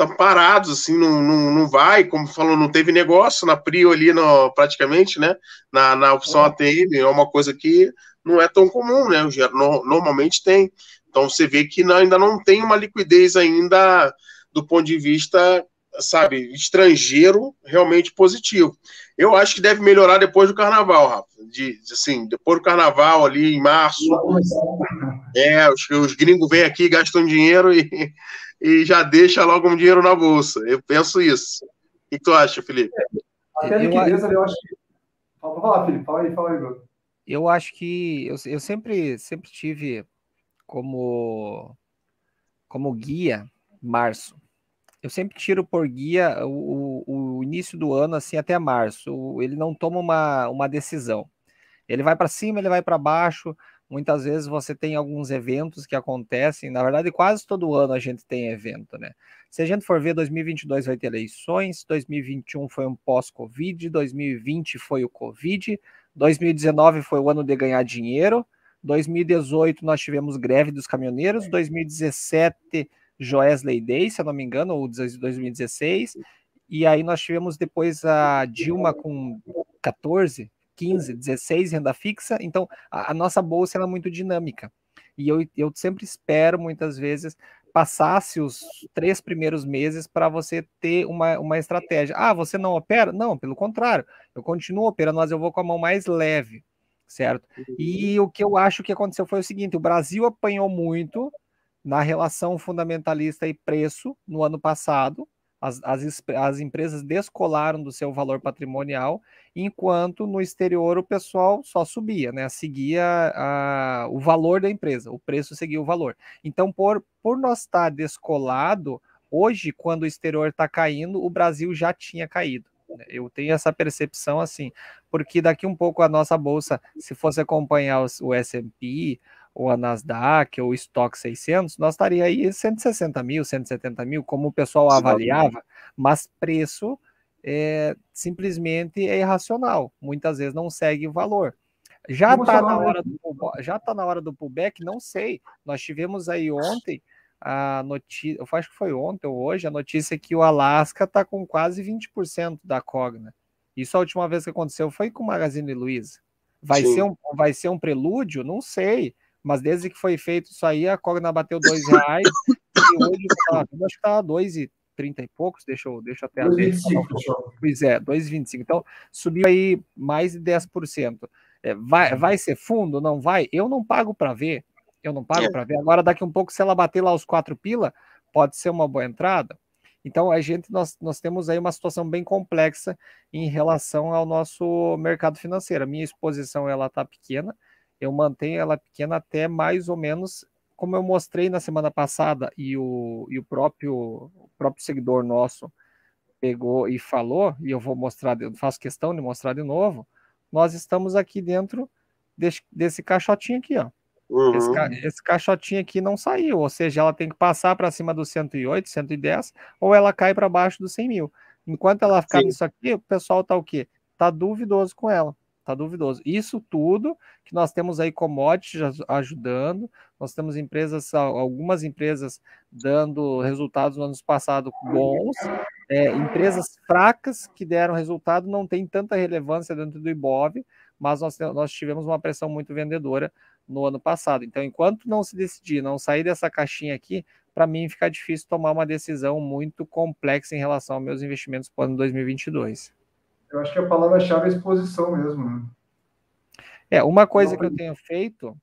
estão parados, assim, não, não, não vai, como falou, não teve negócio na Prio ali, no, praticamente, né? Na, na opção ATM, é uma coisa que não é tão comum, né? Normalmente tem. Então você vê que ainda não tem uma liquidez ainda do ponto de vista, sabe, estrangeiro realmente positivo. Eu acho que deve melhorar depois do carnaval, Rafa. De, assim, depois do carnaval ali em março. É, os, os gringos vêm aqui, gastam dinheiro e e já deixa logo um dinheiro na bolsa. Eu penso isso. O que tu acha, Felipe? É, até liquidez ali, eu acho que. Fala, Felipe, fala aí, fala aí, Bruno. Eu acho que eu, eu sempre, sempre tive como, como guia março. Eu sempre tiro por guia o, o, o início do ano, assim, até março. Ele não toma uma, uma decisão. Ele vai para cima, ele vai para baixo. Muitas vezes você tem alguns eventos que acontecem, na verdade, quase todo ano a gente tem evento, né? Se a gente for ver, 2022 vai ter eleições, 2021 foi um pós-Covid, 2020 foi o Covid, 2019 foi o ano de ganhar dinheiro, 2018 nós tivemos greve dos caminhoneiros, 2017 Joesley Day, se eu não me engano, ou 2016, e aí nós tivemos depois a Dilma com 14, 15, 16 renda fixa. Então, a, a nossa bolsa é muito dinâmica. E eu, eu sempre espero, muitas vezes, passasse os três primeiros meses para você ter uma, uma estratégia. Ah, você não opera? Não, pelo contrário, eu continuo operando, mas eu vou com a mão mais leve, certo? E o que eu acho que aconteceu foi o seguinte: o Brasil apanhou muito na relação fundamentalista e preço no ano passado, as, as, as empresas descolaram do seu valor patrimonial, enquanto no exterior o pessoal só subia, né? Seguia a, o valor da empresa, o preço seguia o valor. Então, por, por nós estar descolado, hoje, quando o exterior está caindo, o Brasil já tinha caído. Né? Eu tenho essa percepção assim, porque daqui um pouco a nossa bolsa, se fosse acompanhar o S&P, ou a Nasdaq, ou o Stock 600, nós estaria aí 160 mil, 170 mil, como o pessoal avaliava, mas preço é, simplesmente é irracional, muitas vezes não segue o valor. Já está na hora do já tá na hora do pullback, não sei. Nós tivemos aí ontem a notícia, eu acho que foi ontem ou hoje, a notícia que o Alasca está com quase 20% da Cogna. Isso a última vez que aconteceu foi com o Magazine Luiza. Vai ser, um, vai ser um prelúdio? Não sei. Mas desde que foi feito isso aí, a Cogna bateu dois reais e hoje tá, acho que tá dois e trinta e poucos, deixa eu, deixa eu até 2,25. Pois é, 2,25. Então, subiu aí mais de 10%. É, vai, vai ser fundo? Não vai? Eu não pago para ver. Eu não pago é. para ver. Agora, daqui um pouco, se ela bater lá os quatro pila, pode ser uma boa entrada. Então, a gente, nós, nós temos aí uma situação bem complexa em relação ao nosso mercado financeiro. A minha exposição, ela está pequena, eu mantenho ela pequena até mais ou menos como eu mostrei na semana passada e o, e o próprio o próprio seguidor nosso pegou e falou, e eu vou mostrar, eu faço questão de mostrar de novo, nós estamos aqui dentro desse, desse caixotinho aqui, ó. Uhum. Esse, esse, caixotinho aqui não saiu, ou seja, ela tem que passar para cima do 108, 110, ou ela cai para baixo do 100 mil. Enquanto ela ficar Sim. nisso aqui, o pessoal tá o quê? Tá duvidoso com ela. Tá duvidoso. Isso tudo que nós temos aí commodities ajudando, nós temos empresas, algumas empresas dando resultados no ano passado bons, é, empresas fracas que deram resultado não tem tanta relevância dentro do IBOV, mas nós, nós tivemos uma pressão muito vendedora no ano passado. Então, enquanto não se decidir, não sair dessa caixinha aqui, para mim fica difícil tomar uma decisão muito complexa em relação aos meus investimentos para o ano 2022. Eu acho que a palavra-chave é exposição mesmo, né? É, uma coisa que eu tenho feito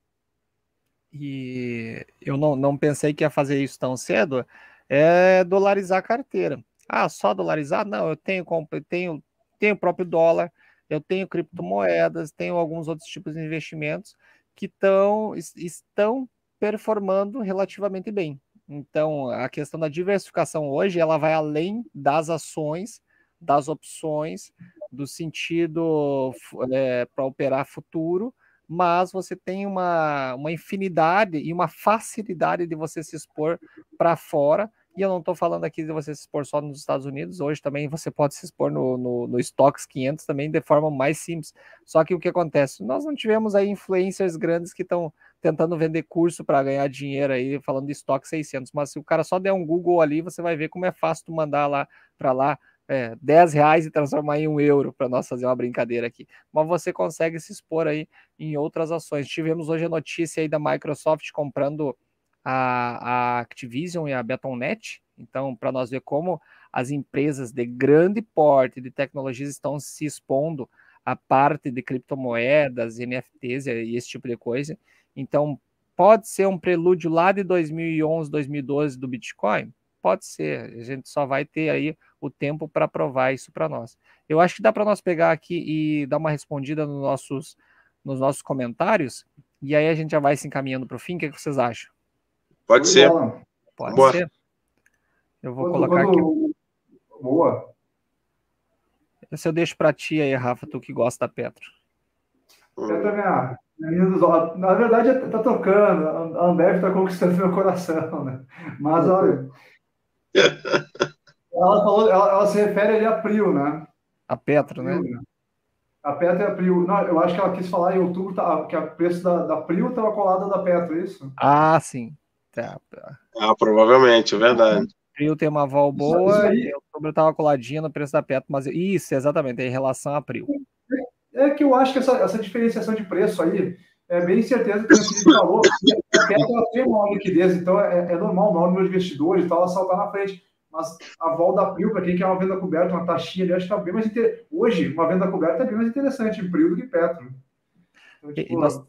e eu não, não pensei que ia fazer isso tão cedo, é dolarizar a carteira. Ah, só dolarizar? Não, eu tenho, tenho, tenho o próprio dólar, eu tenho criptomoedas, tenho alguns outros tipos de investimentos que tão, estão performando relativamente bem. Então, a questão da diversificação hoje, ela vai além das ações, das opções, do sentido é, para operar futuro, mas você tem uma, uma infinidade e uma facilidade de você se expor para fora. E eu não estou falando aqui de você se expor só nos Estados Unidos, hoje também você pode se expor no, no, no Stocks 500 também de forma mais simples. Só que o que acontece? Nós não tivemos aí influencers grandes que estão tentando vender curso para ganhar dinheiro aí, falando de estoque 600, mas se o cara só der um Google ali, você vai ver como é fácil tu mandar lá para lá é, 10 reais e transformar em um euro para nós fazer uma brincadeira aqui. Mas você consegue se expor aí em outras ações. Tivemos hoje a notícia aí da Microsoft comprando a, a Activision e a Betonet. Então, para nós ver como as empresas de grande porte de tecnologias estão se expondo a parte de criptomoedas, NFTs e esse tipo de coisa. Então, pode ser um prelúdio lá de 2011, 2012 do Bitcoin? Pode ser. A gente só vai ter aí o tempo para provar isso para nós. Eu acho que dá para nós pegar aqui e dar uma respondida nos nossos, nos nossos comentários, e aí a gente já vai se encaminhando para o fim. O que, é que, vocês acham? Pode ser. Pode Boa. ser. Eu vou quando, colocar quando... aqui. Boa. Esse eu deixo para ti aí, Rafa, tu que gosta da Petro. Eu também acho. Na verdade, tá tocando. A Ambev tá conquistando meu coração, né? Mas olha. Ela, falou, ela, ela, se refere ali a Prio, né? A Petro, né? A Petro é a Prio. Não, eu acho que ela quis falar em outubro tá, que o preço da, da Prio estava colado da Petro, é isso? Ah, sim. Tá. Ah, provavelmente, é verdade. Prio tem uma vol boa e outubro estava coladinha no preço da Petro, mas isso, exatamente, é em relação a Prio. É que eu acho que essa, essa diferenciação de preço aí é bem certeza que o Felipe falou. A Petro tem maior liquidez, então é, é normal, o maior número de investidores e tal, ela saltar na frente mas a volta da Prio, para quem quer uma venda coberta, uma taxinha ali, acho que está bem mais interessante. Hoje, uma venda coberta é bem mais interessante em Prio do que Petro. Então, tipo... e, nós,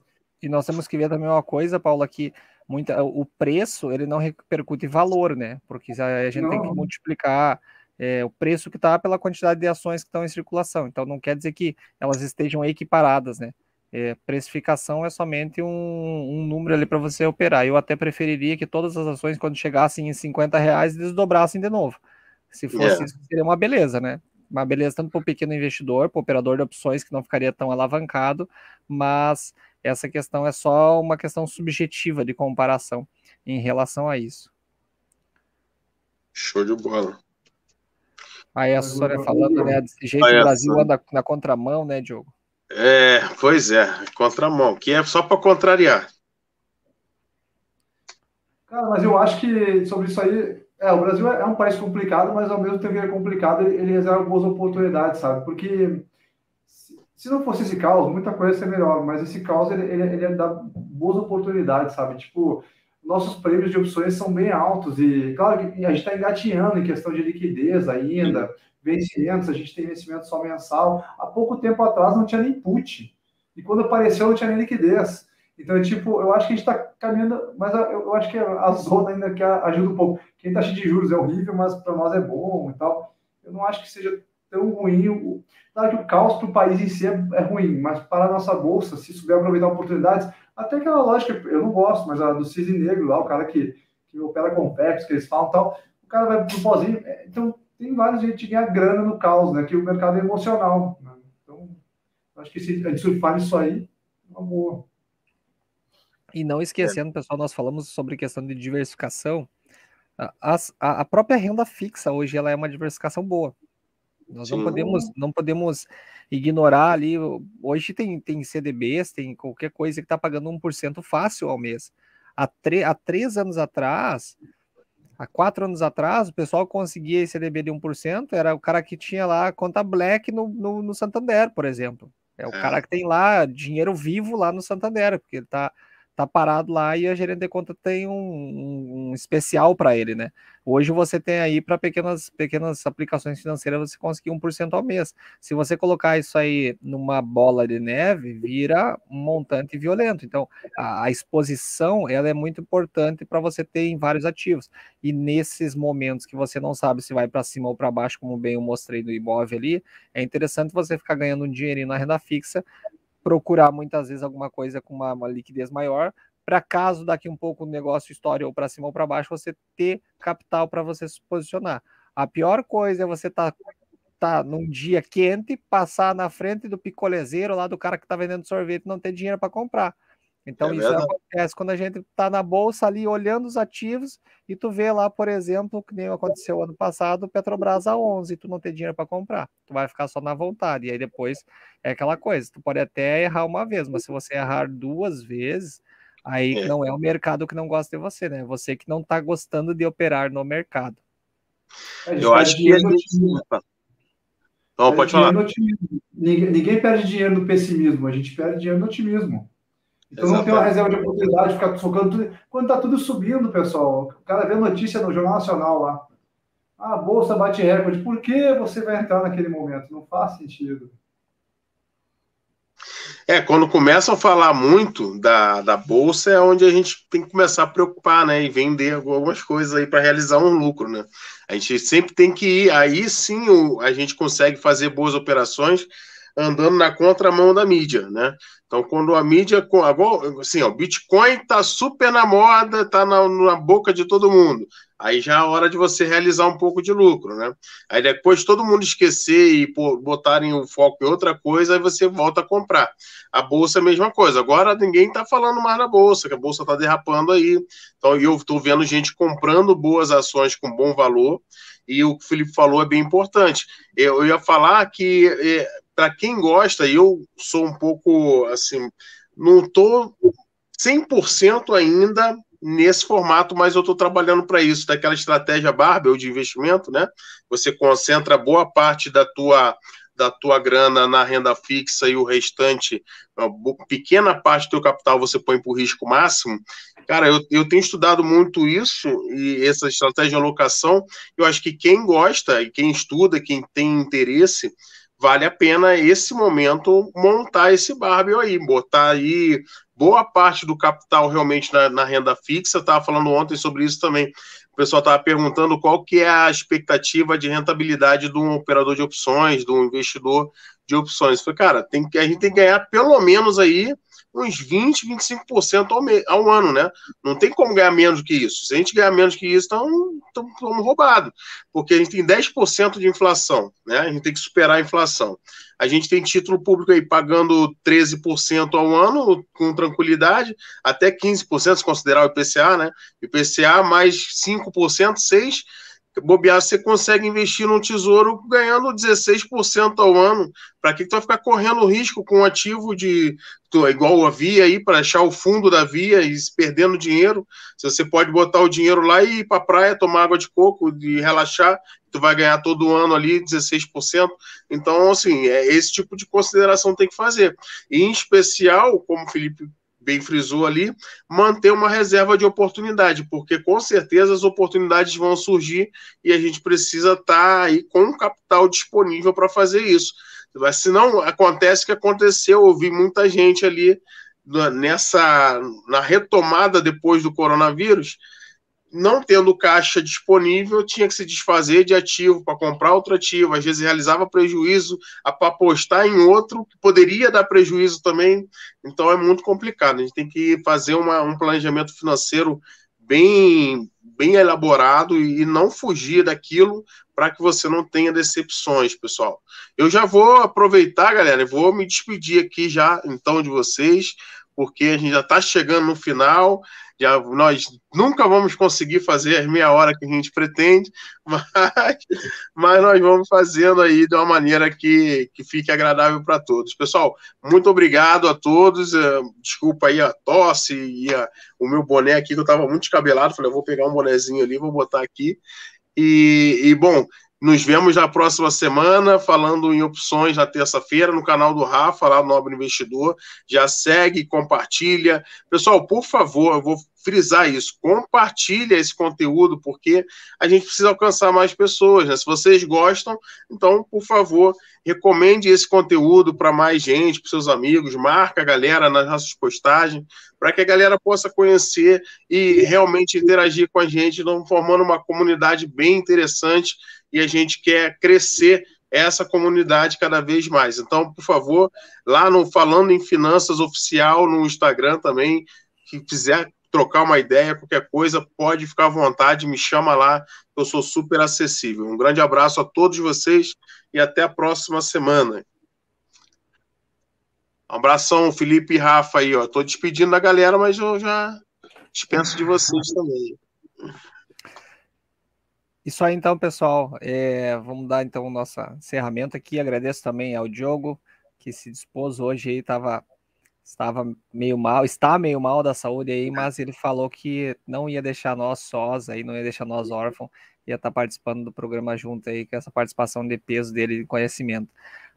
e, nós, temos que ver também uma coisa, Paulo, que muita, o preço ele não repercute em valor, né? Porque a gente não. tem que multiplicar é, o preço que está pela quantidade de ações que estão em circulação. Então não quer dizer que elas estejam equiparadas, né? É, precificação é somente um, um número ali para você operar. Eu até preferiria que todas as ações, quando chegassem em 50 reais, desdobrassem de novo. Se fosse yeah. isso, seria uma beleza, né? Uma beleza tanto para o pequeno investidor, para o operador de opções, que não ficaria tão alavancado, mas essa questão é só uma questão subjetiva de comparação em relação a isso. Show de bola. Aí a Sônia falando, né? Desse jeito o Brasil anda na contramão, né, Diogo? É, pois é, contramão, que é só para contrariar. Cara, mas eu acho que sobre isso aí, é, o Brasil é um país complicado, mas ao mesmo tempo que é complicado, ele reserva boas oportunidades, sabe? Porque se, não fosse esse caos, muita coisa seria melhor, mas esse caos, ele, ele, ele dá boas oportunidades, sabe? Tipo, nossos prêmios de opções são bem altos e, claro, que a gente está engatinhando em questão de liquidez ainda, vencimentos, a gente tem vencimento só mensal. Há pouco tempo atrás não tinha nem put. E quando apareceu, não tinha nem liquidez. Então, tipo, eu acho que a gente está caminhando, mas eu acho que a zona ainda que ajuda um pouco. Quem taxa de juros é horrível, mas para nós é bom e tal. Eu não acho que seja tão ruim. Claro que o caos para o país em si é, é, ruim, mas para a nossa bolsa, se souber aproveitar oportunidades, até aquela lógica, eu não gosto, mas a do cisne negro lá, o cara que, que opera com PEPs, que eles falam tal, o cara vai pro pozinho. É, então, tem vários jeitos de ganhar grana no caos, né? Que o mercado é emocional. Né? Então, acho que se a gente surfar nisso aí, é uma boa. E não esquecendo, pessoal, nós falamos sobre questão de diversificação. A, a, a própria renda fixa hoje ela é uma diversificação boa. Nós não podemos, não podemos ignorar ali. Hoje tem, tem CDBs, tem qualquer coisa que está pagando 1% fácil ao mês. Há, tre, há três anos atrás, há quatro anos atrás, o pessoal conseguia esse CDB de 1%, era o cara que tinha lá conta Black no, no, no Santander, por exemplo. É o é. cara que tem lá dinheiro vivo lá no Santander, porque ele está tá parado lá e a gerente de conta tem um, um, um especial para ele, né? Hoje você tem aí para pequenas, pequenas aplicações financeiras você conseguir 1% ao mês. Se você colocar isso aí numa bola de neve, vira um montante violento. Então, a, a exposição ela é muito importante para você ter em vários ativos. E nesses momentos que você não sabe se vai para cima ou para baixo, como bem eu mostrei no imóvel ali, é interessante você ficar ganhando um dinheirinho na renda fixa procurar muitas vezes alguma coisa com uma, uma liquidez maior, para caso daqui um pouco o negócio história ou para cima ou para baixo, você ter capital para você se posicionar. A pior coisa é você estar tá, tá num dia quente, passar na frente do picolezeiro lá do cara que está vendendo sorvete e não ter dinheiro para comprar. Então, é isso verdade. acontece quando a gente está na bolsa ali olhando os ativos e tu vê lá, por exemplo, que nem aconteceu ano passado, Petrobras a 11, e tu não tem dinheiro para comprar. Tu vai ficar só na vontade. E aí depois é aquela coisa, tu pode até errar uma vez, mas se você errar duas vezes, aí é. não é o mercado que não gosta de você, né? Você que não está gostando de operar no mercado. Eu acho que a gente... Não, pode falar. Ninguém, ninguém perde dinheiro no pessimismo, a gente perde dinheiro no otimismo. Então Exatamente. não tem uma reserva de oportunidade de ficar focando tudo. Quando está tudo subindo, pessoal, o cara vê notícia no Jornal Nacional lá. Ah, a bolsa bate recorde. Por que você vai entrar naquele momento? Não faz sentido. É, quando começam a falar muito da, da bolsa, é onde a gente tem que começar a preocupar, né? E vender algumas coisas aí para realizar um lucro, né? A gente sempre tem que ir, aí sim o, a gente consegue fazer boas operações andando na contramão da mídia, né? Então, quando a mídia, assim, o Bitcoin tá super na moda, tá na, na, boca de todo mundo. Aí já é hora de você realizar um pouco de lucro, né? Aí depois todo mundo esquecer e botarem o foco em outra coisa, aí você volta a comprar. A bolsa é a mesma coisa. Agora ninguém tá falando mais da bolsa, que a bolsa tá derrapando aí. Então, eu tô vendo gente comprando boas ações com bom valor. E o que o Felipe falou é bem importante. Eu, eu ia falar que é, para quem gosta, eu sou um pouco assim, não estou 100% ainda nesse formato, mas eu estou trabalhando para isso, daquela estratégia barbell de investimento, né? Você concentra boa parte da tua da tua grana na renda fixa e o restante, pequena parte do teu capital você põe por risco máximo. Cara, eu, eu tenho estudado muito isso e essa estratégia de alocação. Eu acho que quem gosta e quem estuda, quem tem interesse, vale a pena esse momento montar esse barbel aí, botar aí boa parte do capital realmente na, na renda fixa. Estava falando ontem sobre isso também. O pessoal estava perguntando qual que é a expectativa de rentabilidade de um operador de opções, de um investidor de opções. Falei, cara, tem que, a gente tem que ganhar pelo menos aí uns 20, 25% ao, ao ano, né? Não tem como ganhar menos que isso. Se a gente ganhar menos que isso, estamos roubados. Porque a gente tem 10% de inflação, né? A gente tem que superar a inflação. A gente tem título público aí pagando 13% ao ano, com tranquilidade, até 15% se considerar o IPCA, né? IPCA mais 5%, 6%, bobear, você consegue investir num tesouro ganhando 16% ao ano. Para que, que tu vai ficar correndo risco com um ativo de igual a via aí, para achar o fundo da via e se perdendo dinheiro? Se você pode botar o dinheiro lá e ir para a praia, tomar água de coco, de relaxar, tu vai ganhar todo ano ali 16%. Então, assim, é esse tipo de consideração tem que fazer. E, em especial, como o Felipe bem frisou ali, manter uma reserva de oportunidade, porque com certeza as oportunidades vão surgir e a gente precisa estar tá aí com o capital disponível para fazer isso. Se não acontece o que aconteceu, ouvi muita gente ali nessa na retomada depois do coronavírus, não tendo caixa disponível, tinha que se desfazer de ativo para comprar outro ativo, às vezes realizava prejuízo para apostar em outro que poderia dar prejuízo também. Então é muito complicado. A gente tem que fazer uma, um planejamento financeiro bem, bem elaborado e não fugir daquilo para que você não tenha decepções, pessoal. Eu já vou aproveitar, galera, vou me despedir aqui já então de vocês, porque a gente já está chegando no final já nós nunca vamos conseguir fazer as meia hora que a gente pretende, mas, mas nós vamos fazendo aí de uma maneira que, que fique agradável para todos. Pessoal, muito obrigado a todos. Eh, desculpa aí a tosse e a, o meu boné aqui, que eu estava muito descabelado. Falei, eu vou pegar um bonezinho ali, vou botar aqui. E, e bom, Nos vemos na próxima semana, falando em opções na terça-feira, no canal do Rafa, lá no Nobre Investidor. Já segue, compartilha. Pessoal, por favor, eu vou frisar isso. Compartilha esse conteúdo, porque a gente precisa alcançar mais pessoas. Né? Se vocês gostam, então, por favor, recomende esse conteúdo para mais gente, para seus amigos, marca a galera nas nossas postagens, para que a galera possa conhecer e realmente interagir com a gente, formando uma comunidade bem interessante e a gente quer crescer essa comunidade cada vez mais. Então, por favor, lá no Falando em Finanças Oficial, no Instagram também, que quiser trocar uma ideia, qualquer coisa, pode ficar à vontade, me chama lá, eu sou super acessível. Um grande abraço a todos vocês e até a próxima semana. Um abração, Felipe e Rafa aí, ó. Tô despedindo da galera, mas eu já dispenso de vocês também. Isso aí então, pessoal. É, vamos dar então o nosso encerramento aqui. Agradeço também ao Diogo, que se dispôs hoje aí, tava, estava meio mal, está meio mal da saúde aí, mas ele falou que não ia deixar nós sós aí, não ia deixar nós órfãos, ia estar tá participando do programa junto aí, com essa participação de peso dele de conhecimento.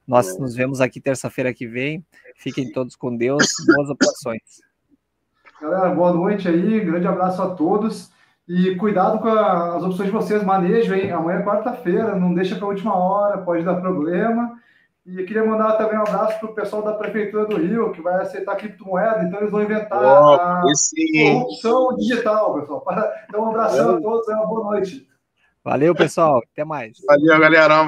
Nós nos vemos aqui terça-feira que vem. Fiquem todos com Deus. Boas operações. Galera, boa noite aí. Grande abraço a todos. E cuidado com a, as opções de vocês, manejo, hein? Amanhã é quarta-feira, não deixa para a última hora, pode dar problema. E eu queria mandar também um abraço para o pessoal da Prefeitura do Rio, que vai aceitar criptomoeda, então eles vão inventar oh, a corrupção digital, pessoal. Então, um abração a todos uma boa noite. Valeu, pessoal. Até mais. Valeu, galera.